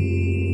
Música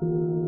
you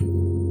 you